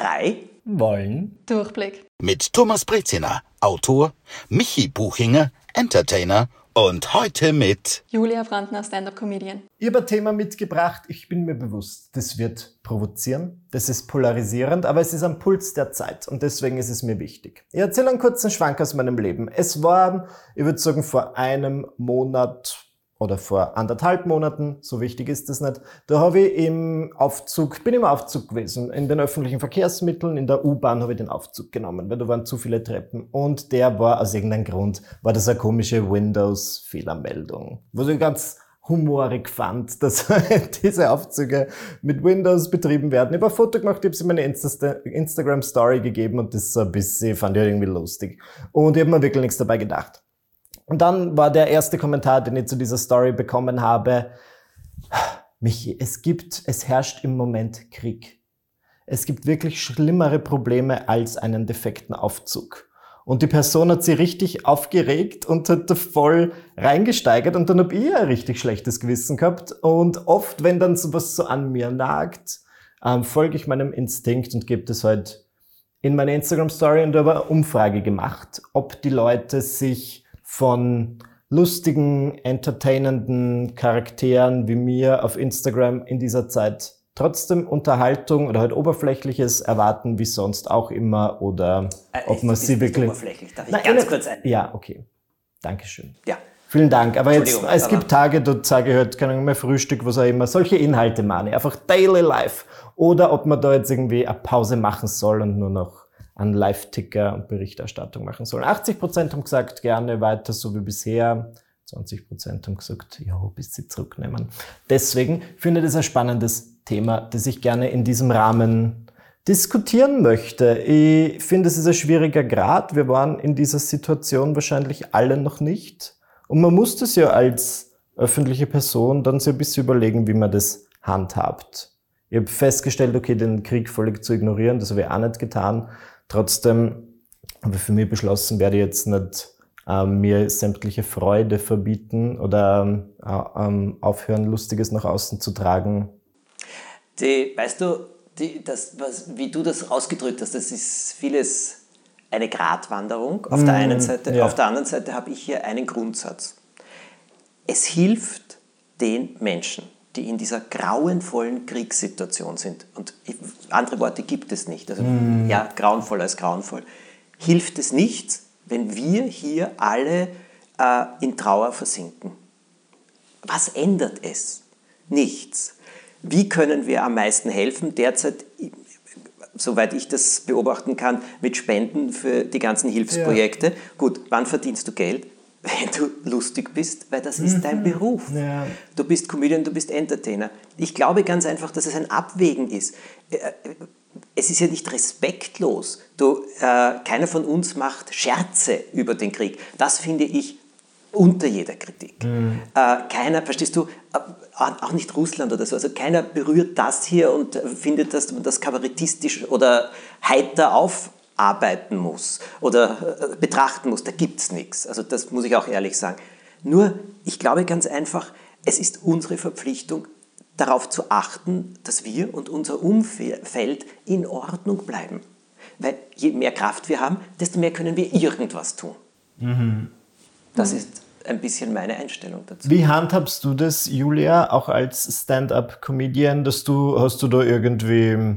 drei wollen Durchblick. Mit Thomas Breziner, Autor, Michi Buchinger, Entertainer und heute mit Julia Brandner, Stand-Up-Comedian. Ich habe ein Thema mitgebracht, ich bin mir bewusst, das wird provozieren, das ist polarisierend, aber es ist am Puls der Zeit und deswegen ist es mir wichtig. Ich erzähle einen kurzen Schwank aus meinem Leben. Es war, ich würde sagen, vor einem Monat oder vor anderthalb Monaten, so wichtig ist das nicht, da habe ich im Aufzug, bin im Aufzug gewesen, in den öffentlichen Verkehrsmitteln, in der U-Bahn habe ich den Aufzug genommen, weil da waren zu viele Treppen und der war aus irgendeinem Grund, war das eine komische Windows-Fehlermeldung, was ich ganz humorig fand, dass diese Aufzüge mit Windows betrieben werden. Ich habe ein Foto gemacht, ich habe sie in meine Insta Instagram-Story gegeben und das so ein bisschen, fand ich irgendwie lustig. Und ich habe mir wirklich nichts dabei gedacht. Und dann war der erste Kommentar, den ich zu dieser Story bekommen habe, Michi, es gibt, es herrscht im Moment Krieg. Es gibt wirklich schlimmere Probleme als einen defekten Aufzug. Und die Person hat sie richtig aufgeregt und hat da voll reingesteigert und dann habe ich ein richtig schlechtes Gewissen gehabt. Und oft, wenn dann sowas so an mir nagt, ähm, folge ich meinem Instinkt und gebe das halt in meine Instagram-Story und habe eine Umfrage gemacht, ob die Leute sich von lustigen, entertainenden Charakteren wie mir auf Instagram in dieser Zeit trotzdem Unterhaltung oder halt Oberflächliches erwarten, wie sonst auch immer, oder Äh, ob man sie wirklich... oberflächlich. Darf ich Nein, ganz kurz ein? Ja, okay. Dankeschön. Ja. Vielen Dank. Aber jetzt, es gibt Tage, da sage ich halt, keine Ahnung, mehr Frühstück, was auch immer, solche Inhalte mahne. Einfach daily life. Oder ob man da jetzt irgendwie eine Pause machen soll und nur noch einen Live-Ticker und Berichterstattung machen soll. 80 Prozent haben gesagt, gerne weiter so wie bisher. 20 Prozent haben gesagt, ja, bis sie zurücknehmen. Deswegen finde ich das ein spannendes Thema, das ich gerne in diesem Rahmen diskutieren möchte. Ich finde, es ist ein schwieriger Grad. Wir waren in dieser Situation wahrscheinlich alle noch nicht. Und man muss das ja als öffentliche Person dann so ein bisschen überlegen, wie man das handhabt. Ich habe festgestellt, okay, den Krieg völlig zu ignorieren, das habe ich auch nicht getan. Trotzdem habe ich für mich beschlossen, werde ich jetzt nicht ähm, mir sämtliche Freude verbieten oder äh, aufhören, Lustiges nach außen zu tragen. Die, weißt du, die, das, was, wie du das ausgedrückt hast, das ist vieles eine Gratwanderung auf der einen Seite. ja. Auf der anderen Seite habe ich hier einen Grundsatz. Es hilft den Menschen, die in dieser grauenvollen Kriegssituation sind, und andere Worte gibt es nicht, also ja, grauenvoll als grauenvoll, hilft es nichts, wenn wir hier alle äh, in Trauer versinken. Was ändert es? Nichts. Wie können wir am meisten helfen? Derzeit, soweit ich das beobachten kann, mit Spenden für die ganzen Hilfsprojekte. Gut, wann verdienst du Geld? Wenn du lustig bist, weil das ist dein Beruf. Ja. Du bist Comedian, du bist Entertainer. Ich glaube ganz einfach, dass es ein Abwägen ist. Äh, Es ist ja nicht respektlos. Du, äh, keiner von uns macht Scherze über den Krieg. Das finde ich unter jeder Kritik. Äh, keiner, verstehst du, äh, auch nicht Russland oder so, also keiner berührt das hier und äh, findet, dass man das kabarettistisch oder heiter aufarbeiten muss oder äh, betrachten muss. Da gibt es nichts. Also das muss ich auch ehrlich sagen. Nur, ich glaube ganz einfach, es ist unsere Verpflichtung, darauf zu achten, dass wir und unser Umfeld in Ordnung bleiben. Weil je mehr Kraft wir haben, desto mehr können wir irgendwas tun. Das ist ein bisschen meine Einstellung dazu. Wie handhabst du das, Julia, auch als Stand-up-Comedian, dass du, hast du da irgendwie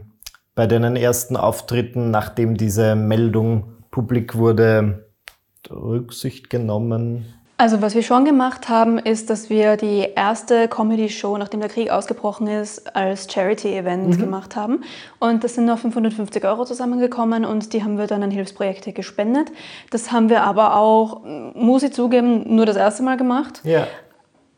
bei deinen ersten Auftritten, nachdem diese Meldung publik wurde, Rücksicht genommen? Also was wir schon gemacht haben, ist, dass wir die erste Comedy-Show, nachdem der Krieg ausgebrochen ist, als Charity-Event gemacht haben. Und das sind noch 550 Euro zusammengekommen und die haben wir dann an Hilfsprojekte gespendet. Das haben wir aber auch, muss ich zugeben, nur das erste Mal gemacht. Ja.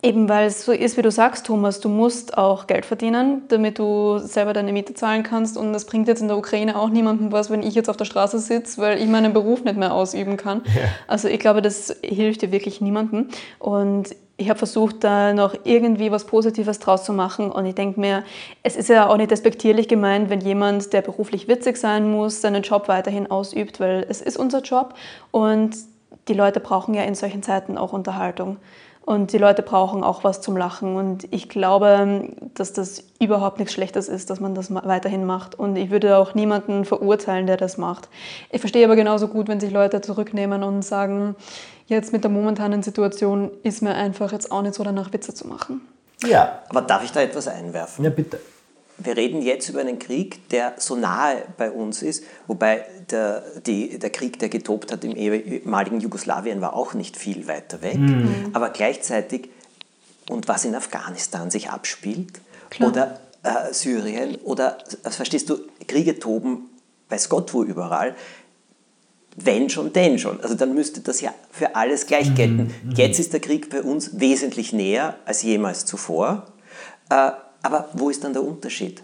Eben weil es so ist, wie du sagst, Thomas, du musst auch Geld verdienen, damit du selber deine Miete zahlen kannst. Und das bringt jetzt in der Ukraine auch niemandem was, wenn ich jetzt auf der Straße sitze, weil ich meinen Beruf nicht mehr ausüben kann. Also ich glaube, das hilft dir wirklich niemandem. Und ich habe versucht, da noch irgendwie was Positives draus zu machen. Und ich denke mir, es ist ja auch nicht despektierlich gemeint, wenn jemand, der beruflich witzig sein muss, seinen Job weiterhin ausübt, weil es ist unser Job. Und die Leute brauchen ja in solchen Zeiten auch Unterhaltung. Und die Leute brauchen auch was zum Lachen. Und ich glaube, dass das überhaupt nichts Schlechtes ist, dass man das weiterhin macht. Und ich würde auch niemanden verurteilen, der das macht. Ich verstehe aber genauso gut, wenn sich Leute zurücknehmen und sagen, jetzt mit der momentanen Situation ist mir einfach jetzt auch nicht so danach Witze zu machen. Ja. Aber darf ich da etwas einwerfen? Ja, bitte. Wir reden jetzt über einen Krieg, der so nahe bei uns ist, wobei der, die, der Krieg, der getobt hat im ehemaligen Jugoslawien, war auch nicht viel weiter weg. Mhm. Aber gleichzeitig, und was in Afghanistan sich abspielt, Klar. oder äh, Syrien, oder, also verstehst du, Kriege toben, weiß Gott wo überall, wenn schon, denn schon. Also dann müsste das ja für alles gleich mhm. gelten. Mhm. Jetzt ist der Krieg bei uns wesentlich näher als jemals zuvor. Äh, aber wo ist dann der Unterschied?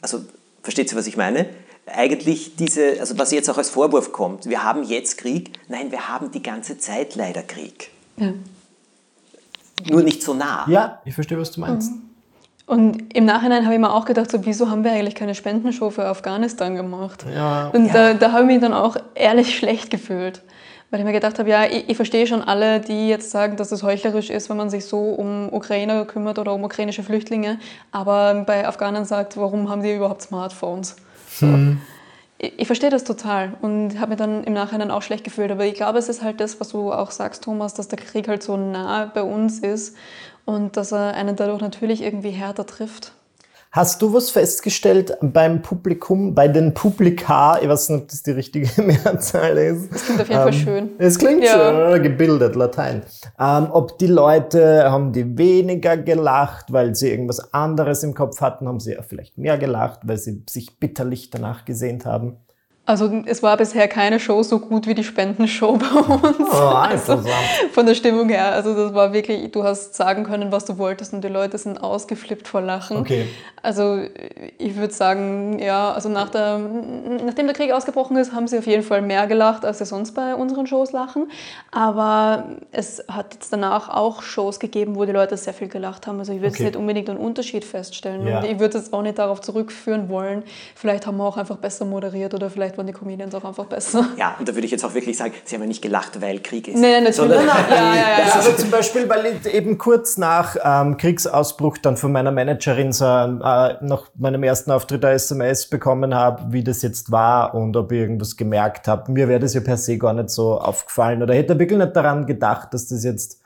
Also, versteht ihr, was ich meine? Eigentlich diese, also was jetzt auch als Vorwurf kommt, wir haben jetzt Krieg. Nein, wir haben die ganze Zeit leider Krieg. Ja. Nur nicht so nah. Ja, ich verstehe, was du meinst. Mhm. Und im Nachhinein habe ich mir auch gedacht, so, wieso haben wir eigentlich keine Spendenshow für Afghanistan gemacht? Ja, und ja. da, da habe ich mich dann auch ehrlich schlecht gefühlt. Weil ich mir gedacht habe, ja, ich, ich, verstehe schon alle, die jetzt sagen, dass es heuchlerisch ist, wenn man sich so um Ukrainer kümmert oder um ukrainische Flüchtlinge. Aber bei Afghanen sagt, warum haben die überhaupt Smartphones? So. Hm. Ich, ich, verstehe das total und habe mir dann im Nachhinein auch schlecht gefühlt. Aber ich glaube, es ist halt das, was du auch sagst, Thomas, dass der Krieg halt so nah bei uns ist und dass er einen dadurch natürlich irgendwie härter trifft. Hast du was festgestellt beim Publikum, bei den Publika, ich weiß nicht, ob das die richtige Mehrzahl ist. Das klingt auf jeden ähm, Fall schön. Es klingt ja. schön, gebildet, Latein. Ähm, ob die Leute, haben die weniger gelacht, weil sie irgendwas anderes im Kopf hatten, haben sie ja vielleicht mehr gelacht, weil sie sich bitterlich danach gesehnt haben. Also es war bisher keine Show so gut wie die Spendenshow bei uns. Oh, also, von der Stimmung her. Also das war wirklich, du hast sagen können, was du wolltest und die Leute sind ausgeflippt vor Lachen. Okay. Also ich würde sagen, ja, also nach der, nachdem der Krieg ausgebrochen ist, haben sie auf jeden Fall mehr gelacht, als sie sonst bei unseren Shows lachen. Aber es hat jetzt danach auch Shows gegeben, wo die Leute sehr viel gelacht haben. Also ich würde okay. nicht unbedingt einen Unterschied feststellen. Ja. Und ich würde es auch nicht darauf zurückführen wollen. Vielleicht haben wir auch einfach besser moderiert oder vielleicht waren die Comedians auch einfach besser. Ja, und da würde ich jetzt auch wirklich sagen, sie haben ja nicht gelacht, weil Krieg ist. Nein, natürlich Sondern, nein, ja, ja, ja, ja. Also zum Beispiel, weil ich eben kurz nach ähm, Kriegsausbruch dann von meiner Managerin so äh, nach meinem ersten Auftritt eine SMS bekommen habe, wie das jetzt war und ob ich irgendwas gemerkt habe. Mir wäre das ja per se gar nicht so aufgefallen oder hätte wirklich nicht daran gedacht, dass das jetzt...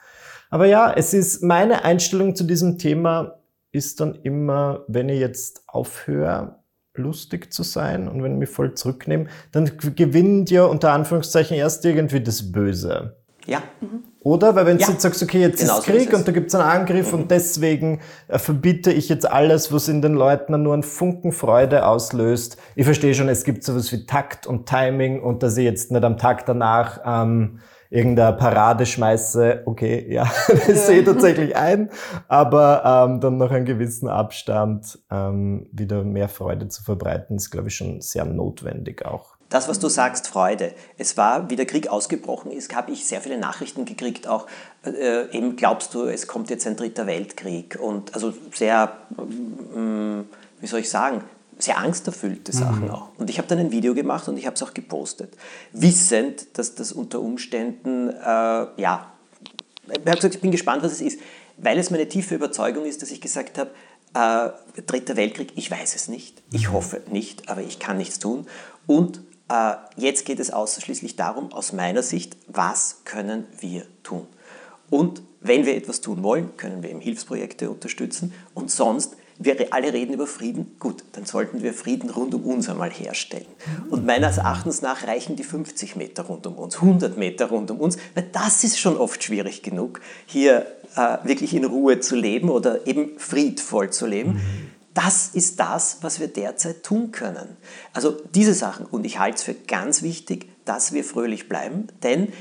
Aber ja, es ist meine Einstellung zu diesem Thema ist dann immer, wenn ich jetzt aufhöre, lustig zu sein und wenn ich mich voll zurücknehme, dann gewinnt ja unter Anführungszeichen erst irgendwie das Böse. Ja. Mhm. Oder? Weil wenn ja. du jetzt sagst, okay, jetzt genau ist Krieg so ist und da gibt es einen Angriff mhm. und deswegen äh, verbiete ich jetzt alles, was in den Leuten nur einen Funken Freude auslöst. Ich verstehe schon, es gibt sowas wie Takt und Timing und dass ich jetzt nicht am Tag danach ähm, irgendeine Parade schmeiße, okay, ja, das ja. sehe ich tatsächlich ein, aber ähm, dann noch einen gewissen Abstand ähm, wieder mehr Freude zu verbreiten, ist, glaube ich, schon sehr notwendig auch. Das, was du sagst, Freude. Es war, wie der Krieg ausgebrochen ist, habe ich sehr viele Nachrichten gekriegt, auch äh, eben glaubst du, es kommt jetzt ein dritter Weltkrieg und also sehr, äh, wie soll ich sagen, sehr angsterfüllte Sachen mhm. auch. Und ich habe dann ein Video gemacht und ich habe es auch gepostet, wissend, dass das unter Umständen, äh, ja, ich habe gesagt, ich bin gespannt, was es ist, weil es meine tiefe Überzeugung ist, dass ich gesagt habe, äh, Dritter Weltkrieg, ich weiß es nicht, ich mhm. hoffe nicht, aber ich kann nichts tun. Und äh, jetzt geht es ausschließlich darum, aus meiner Sicht, was können wir tun? Und wenn wir etwas tun wollen, können wir eben Hilfsprojekte unterstützen und sonst wir alle reden über Frieden, gut, dann sollten wir Frieden rund um uns einmal herstellen. Und meines Erachtens nach reichen die 50 Meter rund um uns, 100 Meter rund um uns, weil das ist schon oft schwierig genug, hier äh, wirklich in Ruhe zu leben oder eben friedvoll zu leben. Das ist das, was wir derzeit tun können. Also diese Sachen, und ich halte es für ganz wichtig, dass wir fröhlich bleiben, denn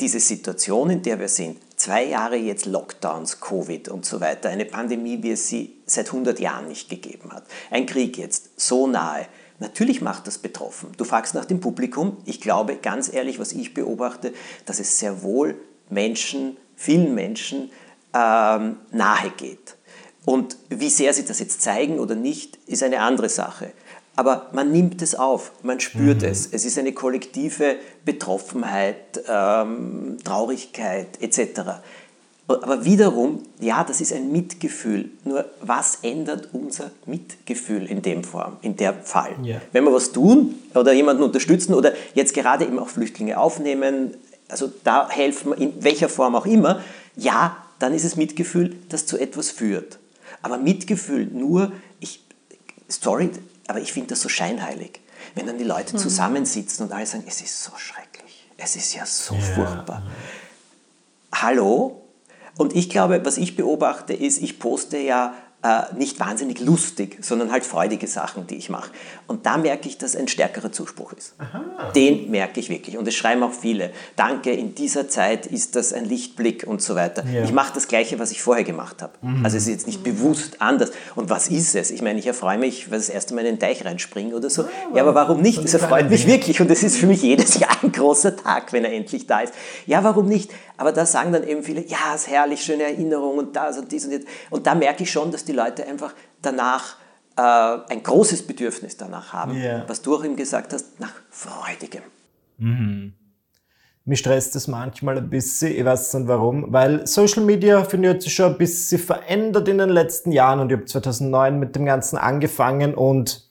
diese Situation, in der wir sind, zwei Jahre jetzt Lockdowns, Covid und so weiter, eine Pandemie, wie es sie seit 100 Jahren nicht gegeben hat, ein Krieg jetzt so nahe, natürlich macht das betroffen. Du fragst nach dem Publikum, ich glaube ganz ehrlich, was ich beobachte, dass es sehr wohl Menschen, vielen Menschen ähm, nahe geht. Und wie sehr sie das jetzt zeigen oder nicht, ist eine andere Sache aber man nimmt es auf, man spürt mhm. es. Es ist eine kollektive Betroffenheit, ähm, Traurigkeit etc. Aber wiederum, ja, das ist ein Mitgefühl. Nur was ändert unser Mitgefühl in dem Form, in der Fall? Ja. Wenn wir was tun oder jemanden unterstützen oder jetzt gerade eben auch Flüchtlinge aufnehmen, also da helfen, in welcher Form auch immer, ja, dann ist es Mitgefühl, das zu etwas führt. Aber Mitgefühl nur, ich, sorry, aber ich finde das so scheinheilig. Wenn dann die Leute Mhm. zusammensitzen und alle sagen, es ist so schrecklich, es ist ja so furchtbar. Hallo? Und ich glaube, was ich beobachte, ist, ich poste ja äh, nicht wahnsinnig lustig, sondern halt freudige Sachen, die ich mache. Und da merke ich, dass ein stärkerer Zuspruch ist. Den merke ich wirklich. Und es schreiben auch viele. Danke, in dieser Zeit ist das ein Lichtblick und so weiter. Ja. Ich mache das Gleiche, was ich vorher gemacht habe. Also es ist jetzt nicht bewusst anders. Und was ist es? Ich meine, ich erfreue mich, weil das erste Mal in den Teich reinspringe oder so. Ja, aber warum nicht? Es erfreut mich wirklich. Und es ist für mich jedes Jahr ein großer Tag, wenn er endlich da ist. Ja, warum nicht? Aber da sagen dann eben viele, ja, es ist herrlich, schöne Erinnerung und das und dies und jetzt. Und da merke ich schon, dass die Leute einfach danach äh, ein großes Bedürfnis danach haben, Ja. was du auch eben gesagt hast, nach Freudigem. Mich stresst das manchmal ein bisschen, ich weiß nicht warum, weil Social Media, finde ich, hat sich schon ein bisschen verändert in den letzten Jahren und ich habe 2009 mit dem Ganzen angefangen und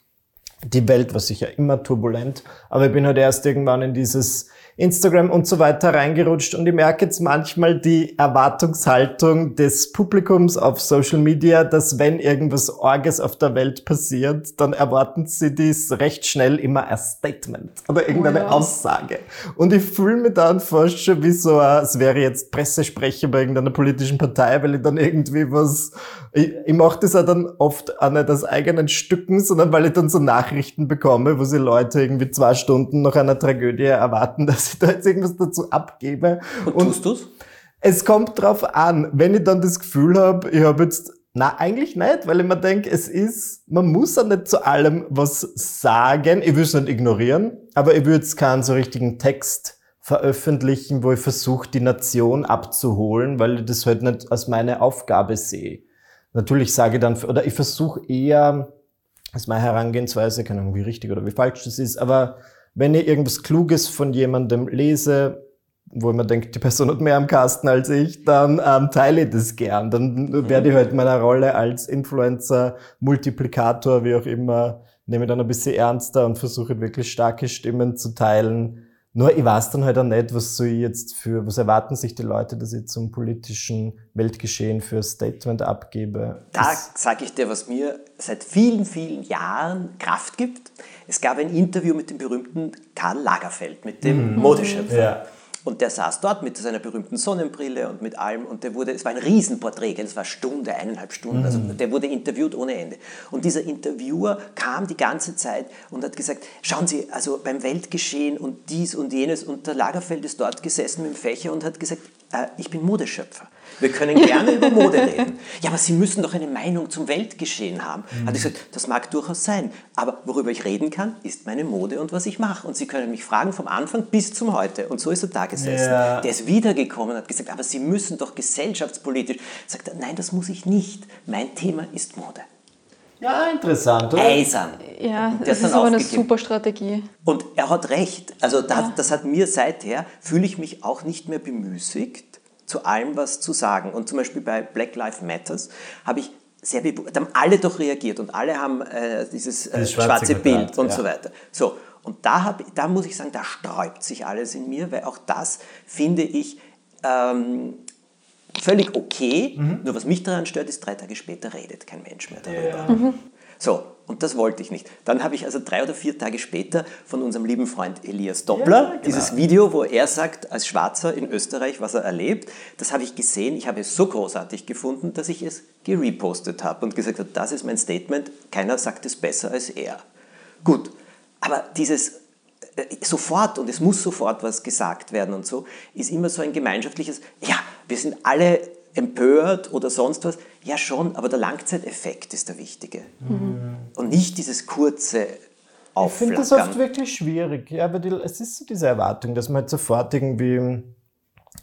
die Welt war sicher immer turbulent, aber ich bin halt erst irgendwann in dieses Instagram und so weiter reingerutscht und ich merke jetzt manchmal die Erwartungshaltung des Publikums auf Social Media, dass wenn irgendwas Orges auf der Welt passiert, dann erwarten sie dies recht schnell immer als Statement oder irgendeine ja. Aussage. Und ich fühle mich dann fast schon wie so, ein- es wäre jetzt Pressesprecher bei irgendeiner politischen Partei, weil ich dann irgendwie was, ich, ich mache das auch dann oft auch nicht aus eigenen Stücken, sondern weil ich dann so Nachrichten bekomme, wo sie Leute irgendwie zwei Stunden nach einer Tragödie erwarten, dass ich da jetzt irgendwas dazu abgebe. Und, tust du's? Es kommt drauf an, wenn ich dann das Gefühl habe, ich habe jetzt, na eigentlich nicht, weil ich mir denke, es ist, man muss ja nicht zu allem was sagen. Ich will es nicht ignorieren, aber ich würde jetzt keinen so richtigen Text veröffentlichen, wo ich versuche, die Nation abzuholen, weil ich das halt nicht als meine Aufgabe sehe. Natürlich sage ich dann, oder ich versuche eher, das ist meine Herangehensweise, keine Ahnung, wie richtig oder wie falsch das ist, aber wenn ich irgendwas Kluges von jemandem lese, wo man denkt, die Person hat mehr am Kasten als ich, dann ähm, teile ich das gern. Dann werde ich halt meiner Rolle als Influencer, Multiplikator, wie auch immer, nehme ich dann ein bisschen ernster und versuche wirklich starke Stimmen zu teilen. Nur ich weiß dann halt auch nicht, was soll ich jetzt für, was erwarten sich die Leute, dass ich zum politischen Weltgeschehen für ein Statement abgebe. Da sage ich dir, was mir seit vielen, vielen Jahren Kraft gibt. Es gab ein Interview mit dem berühmten Karl Lagerfeld, mit dem Modeschöpfer. Ja. Und der saß dort mit seiner berühmten Sonnenbrille und mit allem. Und der wurde, es war ein Riesenporträt, gell, es war Stunde, eineinhalb Stunden. Also der wurde interviewt ohne Ende. Und dieser Interviewer kam die ganze Zeit und hat gesagt, schauen Sie, also beim Weltgeschehen und dies und jenes. Und der Lagerfeld ist dort gesessen mit dem Fächer und hat gesagt, äh, ich bin Modeschöpfer. Wir können gerne über Mode reden. Ja, aber Sie müssen doch eine Meinung zum Weltgeschehen haben. Hat er gesagt, das mag durchaus sein. Aber worüber ich reden kann, ist meine Mode und was ich mache. Und Sie können mich fragen vom Anfang bis zum Heute. Und so ist er da gesessen. Ja. Der ist wiedergekommen und hat gesagt, aber Sie müssen doch gesellschaftspolitisch. Sagt er, nein, das muss ich nicht. Mein Thema ist Mode. Ja, interessant, oder? Eisern. Ja, das ist aber eine aufgegeben. super Strategie. Und er hat recht. Also das, Ja. das hat mir seither, fühle ich mich auch nicht mehr bemüßigt, zu allem was zu sagen. Und zum Beispiel bei Black Lives Matters habe ich sehr da haben alle doch reagiert und alle haben äh, dieses äh, schwarze, schwarze Bild und ja. so weiter. So, und da, hab, da muss ich sagen, da sträubt sich alles in mir, weil auch das finde ich ähm, völlig okay. Mhm. Nur was mich daran stört, ist, drei Tage später redet kein Mensch mehr darüber. So, und das wollte ich nicht. Dann habe ich also drei oder vier Tage später von unserem lieben Freund Elias Doppler Ja, genau. dieses Video, wo er sagt, als Schwarzer in Österreich, was er erlebt, das habe ich gesehen. Ich habe es so großartig gefunden, dass ich es gerepostet habe und gesagt habe, das ist mein Statement, keiner sagt es besser als er. Gut, aber dieses äh, sofort und es muss sofort was gesagt werden und so, ist immer so ein gemeinschaftliches, ja, wir sind alle empört oder sonst was. Ja schon, aber der Langzeiteffekt ist der wichtige. Und nicht dieses kurze Ich finde das oft Aufflackern. wirklich schwierig. Ja, aber die, es ist so diese Erwartung, dass man halt sofort irgendwie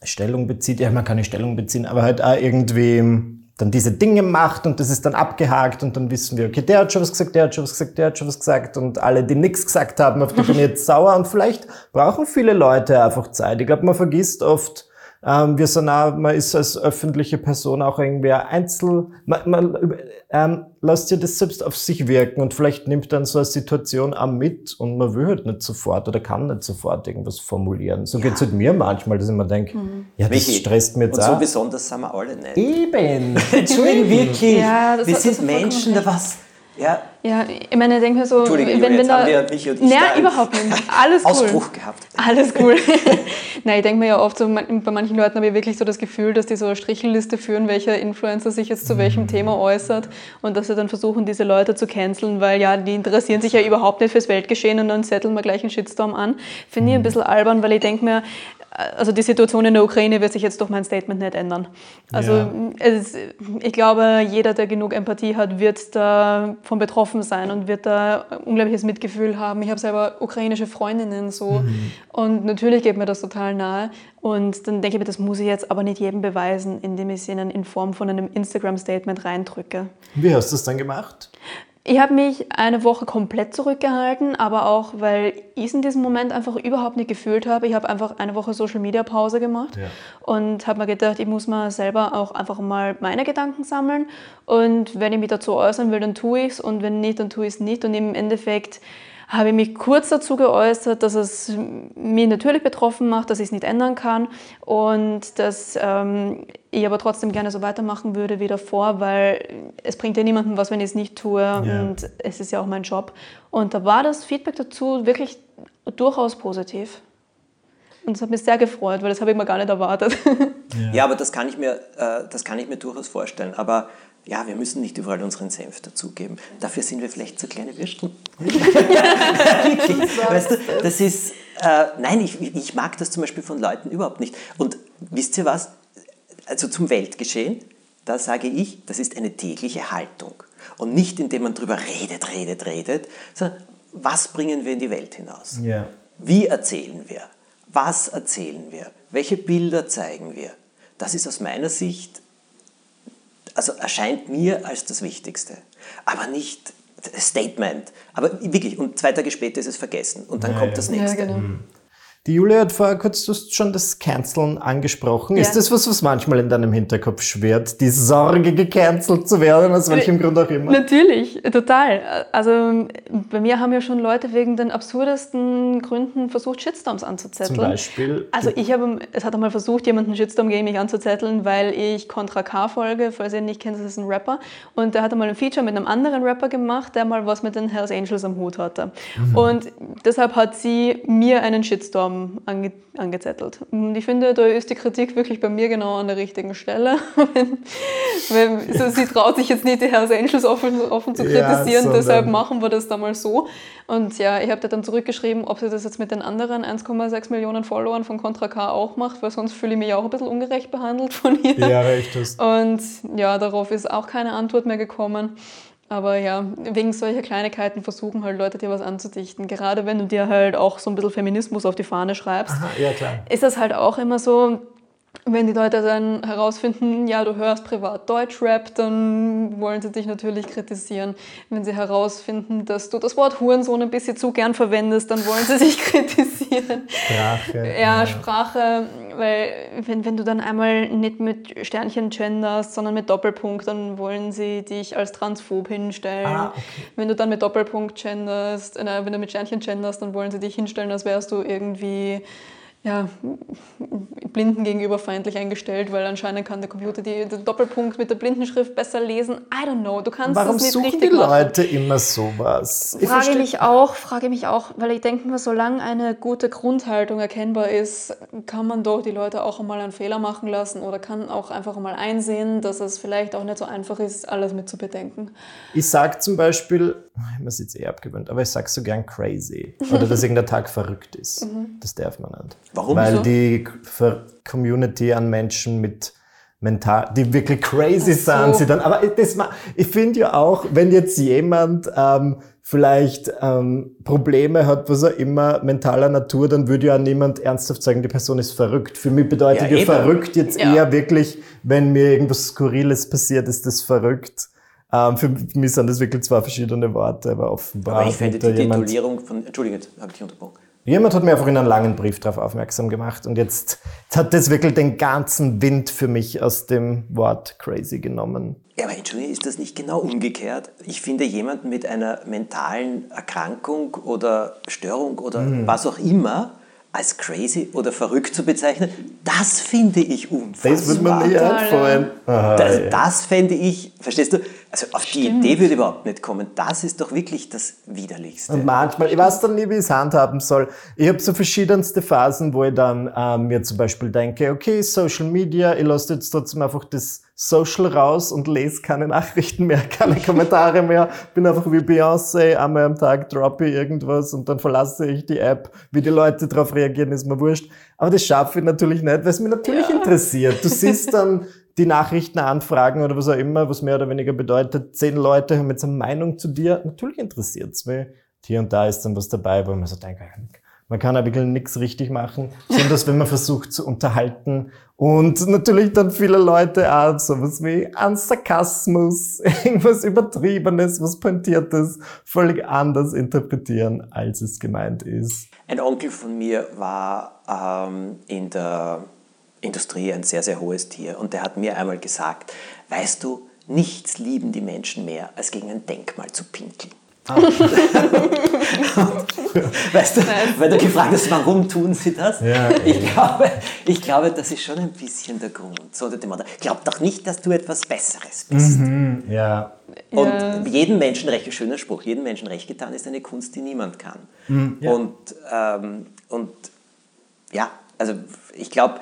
Stellung bezieht. Ja, man kann nicht Stellung beziehen, aber halt auch irgendwie dann diese Dinge macht und das ist dann abgehakt und dann wissen wir, okay, der hat schon was gesagt, der hat schon was gesagt, der hat schon was gesagt und alle, die nichts gesagt haben, auf die bin ich jetzt sauer und vielleicht brauchen viele Leute einfach Zeit. Ich glaube, man vergisst oft, Ähm, wir sind auch, man ist als öffentliche Person auch irgendwie ein Einzel, man, man ähm, lässt ja das selbst auf sich wirken und vielleicht nimmt dann so eine Situation auch mit und man will halt nicht sofort oder kann nicht sofort irgendwas formulieren. So ja. geht's halt mir manchmal, dass ich mir denke, mhm. ja, das Michi, stresst mir jetzt und auch. so besonders sind wir alle nicht. Eben! Entschuldigung, wirklich. Ja, wir sind Menschen, da was ja. Ja, ich meine, ich denke mir so, Entschuldige, wenn, wenn da. Wir mich und ich nein, überhaupt nicht. Alles cool. Ausbruch gehabt. Alles cool. nein, ich denke mir ja oft so, bei manchen Leuten habe ich wirklich so das Gefühl, dass die so eine Strichelliste führen, welcher Influencer sich jetzt zu welchem Thema äußert und dass sie dann versuchen, diese Leute zu canceln, weil ja, die interessieren sich ja überhaupt nicht fürs Weltgeschehen und dann setteln wir gleich einen Shitstorm an. Finde ich ein bisschen albern, weil ich denke mir, also die Situation in der Ukraine wird sich jetzt durch mein Statement nicht ändern. Also ja. es, ich glaube, jeder, der genug Empathie hat, wird davon betroffen sein und wird da unglaubliches Mitgefühl haben. Ich habe selber ukrainische Freundinnen so mhm. und natürlich geht mir das total nahe. Und dann denke ich mir, das muss ich jetzt aber nicht jedem beweisen, indem ich es ihnen in Form von einem Instagram-Statement reindrücke. Wie hast du es dann gemacht? Ich habe mich eine Woche komplett zurückgehalten, aber auch, weil ich es in diesem Moment einfach überhaupt nicht gefühlt habe. Ich habe einfach eine Woche Social Media Pause gemacht ja. und habe mir gedacht, ich muss mal selber auch einfach mal meine Gedanken sammeln. Und wenn ich mich dazu äußern will, dann tue ich es und wenn nicht, dann tue ich es nicht. Und im Endeffekt habe ich mich kurz dazu geäußert, dass es mich natürlich betroffen macht, dass ich es nicht ändern kann und dass ähm, ich aber trotzdem gerne so weitermachen würde wie davor, weil es bringt ja niemandem was, wenn ich es nicht tue ja. und es ist ja auch mein Job. Und da war das Feedback dazu wirklich durchaus positiv. Und das hat mich sehr gefreut, weil das habe ich mir gar nicht erwartet. Ja, ja aber das kann, ich mir, äh, das kann ich mir durchaus vorstellen. Aber ja, wir müssen nicht überall unseren Senf dazugeben. Dafür sind wir vielleicht so kleine Würstel. weißt du, das ist, äh, nein, ich, ich mag das zum Beispiel von Leuten überhaupt nicht. Und wisst ihr was? Also zum Weltgeschehen, da sage ich, das ist eine tägliche Haltung. Und nicht, indem man darüber redet, redet, redet, sondern was bringen wir in die Welt hinaus? Ja. Wie erzählen wir? Was erzählen wir? Welche Bilder zeigen wir? Das ist aus meiner Sicht also erscheint mir als das Wichtigste. Aber nicht Statement. Aber wirklich, und zwei Tage später ist es vergessen und dann ja, kommt ja. das nächste. Ja, genau. Die Julia hat vorher kurz, du hast schon das Canceln angesprochen. Ja. Ist das was, was manchmal in deinem Hinterkopf schwert? Die Sorge, gecancelt zu werden, aus welchem Grund auch immer? Natürlich, total. Also bei mir haben ja schon Leute wegen den absurdesten Gründen versucht, Shitstorms anzuzetteln. Zum Beispiel? Also ich habe, es hat einmal versucht, jemanden Shitstorm gegen mich anzuzetteln, weil ich Contra K folge, falls ihr ihn nicht kennt, das ist ein Rapper. Und der hat einmal ein Feature mit einem anderen Rapper gemacht, der mal was mit den Hells Angels am Hut hatte. Mhm. Und deshalb hat sie mir einen Shitstorm ähm, ange angezettelt. Und ich finde, da ist die Kritik wirklich bei mir genau an der richtigen Stelle. wenn, wenn, so, sie traut sich jetzt nicht, die Hells Angels offen, offen zu kritisieren, ja, deshalb machen wir das da mal so. Und ja, ich habe da dann zurückgeschrieben, ob sie das jetzt mit den anderen 1,6 Millionen Followern von Contra K auch macht, weil sonst fühle ich mich auch ein bisschen ungerecht behandelt von ihr. Ja, recht ist. Und ja, darauf ist auch keine Antwort mehr gekommen. Aber ja, wegen solcher Kleinigkeiten versuchen halt Leute dir was anzudichten. Gerade wenn du dir halt auch so ein bisschen Feminismus auf die Fahne schreibst, Aha, ja, ist das halt auch immer so, wenn die Leute dann herausfinden, ja, du hörst privat Deutschrap, dann wollen sie dich natürlich kritisieren. Wenn sie herausfinden, dass du das Wort Hurensohn ein bisschen zu gern verwendest, dann wollen sie dich kritisieren. Sprache. Ja, ja, Sprache, weil wenn, wenn du dann einmal nicht mit Sternchen genderst, sondern mit Doppelpunkt, dann wollen sie dich als transphob hinstellen. Ah, okay. Wenn du dann mit Doppelpunkt genderst, äh, wenn du mit Sternchen genderst, dann wollen sie dich hinstellen, als wärst du irgendwie ja, Blinden gegenüber feindlich eingestellt, weil anscheinend kann der Computer die, den Doppelpunkt mit der Blindenschrift besser lesen. I don't know, du kannst Warum das nicht suchen richtig die Leute machen. immer sowas? Ich frage mich auch, frage mich auch, weil ich denke mir, solange eine gute Grundhaltung erkennbar ist, kann man doch die Leute auch einmal einen Fehler machen lassen oder kann auch einfach mal einsehen, dass es vielleicht auch nicht so einfach ist, alles mit zu bedenken. Ich sage zum Beispiel, ich habe es jetzt eh abgewöhnt, aber ich sage so gern crazy oder dass irgendein Tag verrückt ist. Mhm. Das darf man nicht. Warum Weil so? die Community an Menschen mit mental, die wirklich crazy so. sind, sie dann. Aber das, ich finde ja auch, wenn jetzt jemand ähm, vielleicht ähm, Probleme hat, was er immer mentaler Natur, dann würde ja niemand ernsthaft sagen, die Person ist verrückt. Für mich bedeutet ja, ja verrückt jetzt ja. eher wirklich, wenn mir irgendwas Skurriles passiert, ist das verrückt. Ähm, für mich sind das wirklich zwei verschiedene Worte, aber offenbar. Aber ich finde die Titulierung von, Entschuldigung, habe ich unterbrochen. Jemand hat mir einfach in einem langen Brief darauf aufmerksam gemacht und jetzt, jetzt hat das wirklich den ganzen Wind für mich aus dem Wort crazy genommen. Ja, aber Entschuldigung, ist das nicht genau umgekehrt? Ich finde jemanden mit einer mentalen Erkrankung oder Störung oder Mhm. was auch immer als crazy oder verrückt zu bezeichnen, das finde ich unfassbar. Das wird mir nie Total, einfallen. Das, das fände ich, verstehst du? Also auf die Idee würde überhaupt nicht kommen. Das ist doch wirklich das Widerlichste. Und manchmal, ich weiß dann nie, wie ich es handhaben soll. Ich habe so verschiedenste Phasen, wo ich dann ähm, mir zum Beispiel denke, okay, Social Media, ich lasse jetzt trotzdem einfach das Social raus und lese keine Nachrichten mehr, keine Kommentare mehr, bin einfach wie Beyoncé, einmal am Tag droppe ich irgendwas und dann verlasse ich die App. Wie die Leute darauf reagieren, ist mir wurscht. Aber das schaffe ich natürlich nicht, weil es mich natürlich interessiert. Du siehst dann die Nachrichten anfragen oder was auch immer, was mehr oder weniger bedeutet, zehn Leute haben jetzt eine Meinung zu dir. Natürlich interessiert's mich. Hier und da ist dann was dabei, wo man so denkt, man kann ja wirklich nichts richtig machen, besonders wenn man versucht zu unterhalten. Und natürlich dann viele Leute auch sowas wie an Sarkasmus, irgendwas Übertriebenes, was Pointiertes, völlig anders interpretieren, als es gemeint ist. Ein Onkel von mir war ähm, in der Industrie ein sehr, sehr hohes Tier und der hat mir einmal gesagt, weißt du, nichts lieben die Menschen mehr, als gegen ein Denkmal zu pinkeln. weißt du, weil du gefragt hast, warum tun sie das? Ja, ich, glaube, ich glaube, das ist schon ein bisschen der Grund. So unter dem Motto, glaub doch nicht, dass du etwas Besseres bist. Ja, Und Ja. jedem Menschen recht, schöner Spruch, jedem Menschen recht getan ist eine Kunst, die niemand kann. Und, ähm, und ja, also ich glaube,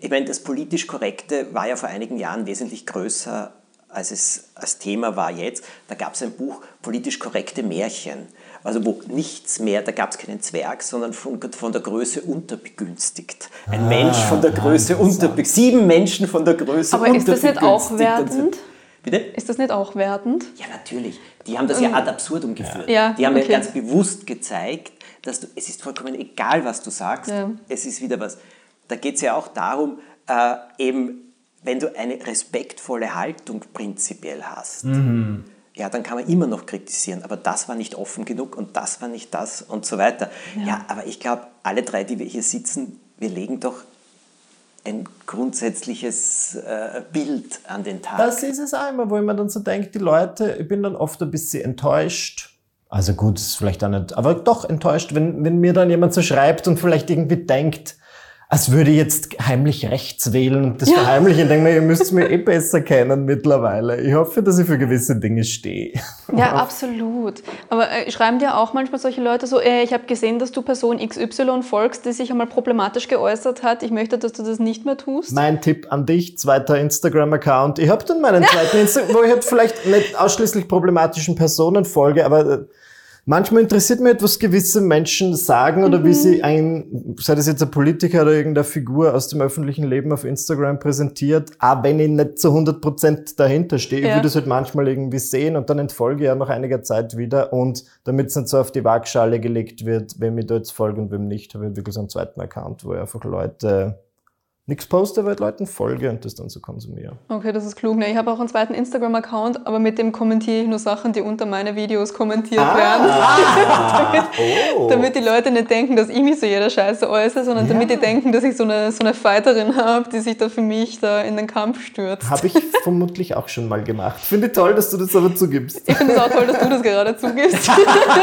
ich meine, das politisch Korrekte war ja vor einigen Jahren wesentlich größer, als es als Thema war jetzt. Da gab es ein Buch, politisch korrekte Märchen. Also wo nichts mehr, da gab es keinen Zwerg, sondern von, von der Größe unterbegünstigt. Ein Mensch von der Größe unterbegünstigt. Sieben Menschen von der Größe Aber ist das nicht auch unterbegünstigt. wertend? Bitte? Ist das nicht auch wertend? Ja, natürlich. Die haben das ja ad absurdum geführt. Ja, die haben okay. ja ganz bewusst gezeigt, dass du, es ist vollkommen egal, was du sagst, Ja. es ist wieder was. Da geht es ja auch darum, äh, eben, wenn du eine respektvolle Haltung prinzipiell hast, Mhm. ja, dann kann man immer noch kritisieren, aber das war nicht offen genug und das war nicht das und so weiter. Ja, aber ich glaube, alle drei, die wir hier sitzen, wir legen doch ein grundsätzliches äh, Bild an den Tag. Das ist es immer, wo ich mir dann so denke, die Leute, ich bin dann oft ein bisschen enttäuscht. Also gut, ist vielleicht auch nicht, aber doch enttäuscht, wenn, wenn mir dann jemand so schreibt und vielleicht irgendwie denkt, als würde ich jetzt heimlich rechts wählen und das verheimlichen. Ich denke mir, ihr müsst mich eh besser kennen mittlerweile. Ich hoffe, dass ich für gewisse Dinge stehe. Ja, absolut. Aber äh, schreiben dir auch manchmal solche Leute so, äh, ich habe gesehen, dass du Person XY folgst, die sich einmal problematisch geäußert hat. Ich möchte, dass du das nicht mehr tust. Mein Tipp an dich, zweiter Instagram-Account. Ich habe dann meinen zweiten Instagram, wo ich halt vielleicht nicht ausschließlich problematischen Personen folge, aber äh, manchmal interessiert mich etwas gewisse Menschen sagen oder wie sie ein, sei das jetzt ein Politiker oder irgendeine Figur aus dem öffentlichen Leben auf Instagram präsentiert, auch wenn ich nicht zu 100% dahinter stehe. Ich Ja. würde es halt manchmal irgendwie sehen und dann entfolge ich ja nach einiger Zeit wieder und damit es nicht so auf die Waagschale gelegt wird, wem ich da jetzt folge und wem nicht, habe ich wirklich so einen zweiten Account, wo ich einfach Leute nichts poste, weil ich Leuten folge und das dann so konsumiere. Okay, das ist klug. Ne? Ich habe auch einen zweiten Instagram-Account, aber mit dem kommentiere ich nur Sachen, die unter meine Videos kommentiert werden. damit, Oh. damit die Leute nicht denken, dass ich mich so jeder Scheiße äußere, sondern damit die denken, dass ich so eine, so eine Fighterin habe, die sich da für mich da in den Kampf stürzt. Habe ich vermutlich auch schon mal gemacht. Finde ich toll, dass du das aber zugibst. Ich finde es auch toll, dass du das gerade zugibst.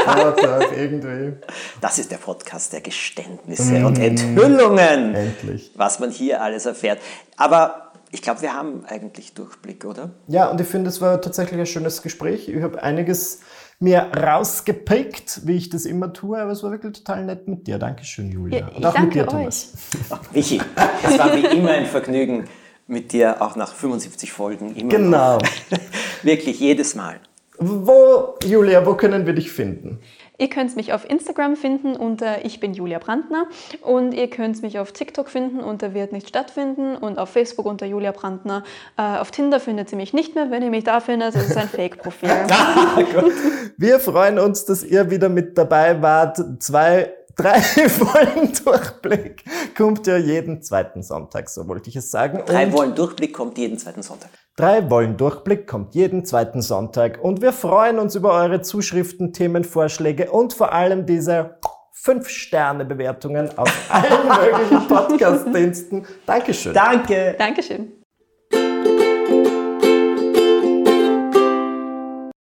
Ja, doch, irgendwie. Das ist der Podcast der Geständnisse und Enthüllungen. Endlich. Was man hier alles erfährt. Aber ich glaube, wir haben eigentlich Durchblick, oder? Ja, und ich finde, es war tatsächlich ein schönes Gespräch. Ich habe einiges mir rausgepickt, wie ich das immer tue, aber es war wirklich total nett mit dir. Dankeschön, Julia. Ja, ich und auch danke mit dir, euch. Thomas. Michi, es war wie immer ein Vergnügen mit dir, auch nach 75 Folgen. Immer Genau. Noch. Wirklich, jedes Mal. Wo, Julia, wo können wir dich finden? Ihr könnt mich auf Instagram finden unter Ich bin Julia Brandner und ihr könnt mich auf TikTok finden unter Wird nicht stattfinden und auf Facebook unter Julia Brandner. Äh, auf Tinder findet ihr mich nicht mehr, wenn ihr mich da findet. Das ist ein Fake-Profil. Wir freuen uns, dass ihr wieder mit dabei wart. Zwei, drei Folgen Durchblick kommt ja jeden zweiten Sonntag, so wollte ich es sagen. Drei Und Wollen Durchblick kommt jeden zweiten Sonntag. Drei Wollen Durchblick kommt jeden zweiten Sonntag und wir freuen uns über eure Zuschriften, Themenvorschläge und vor allem diese 5-Sterne-Bewertungen auf allen möglichen Podcast-Diensten. Dankeschön. Danke. Dankeschön.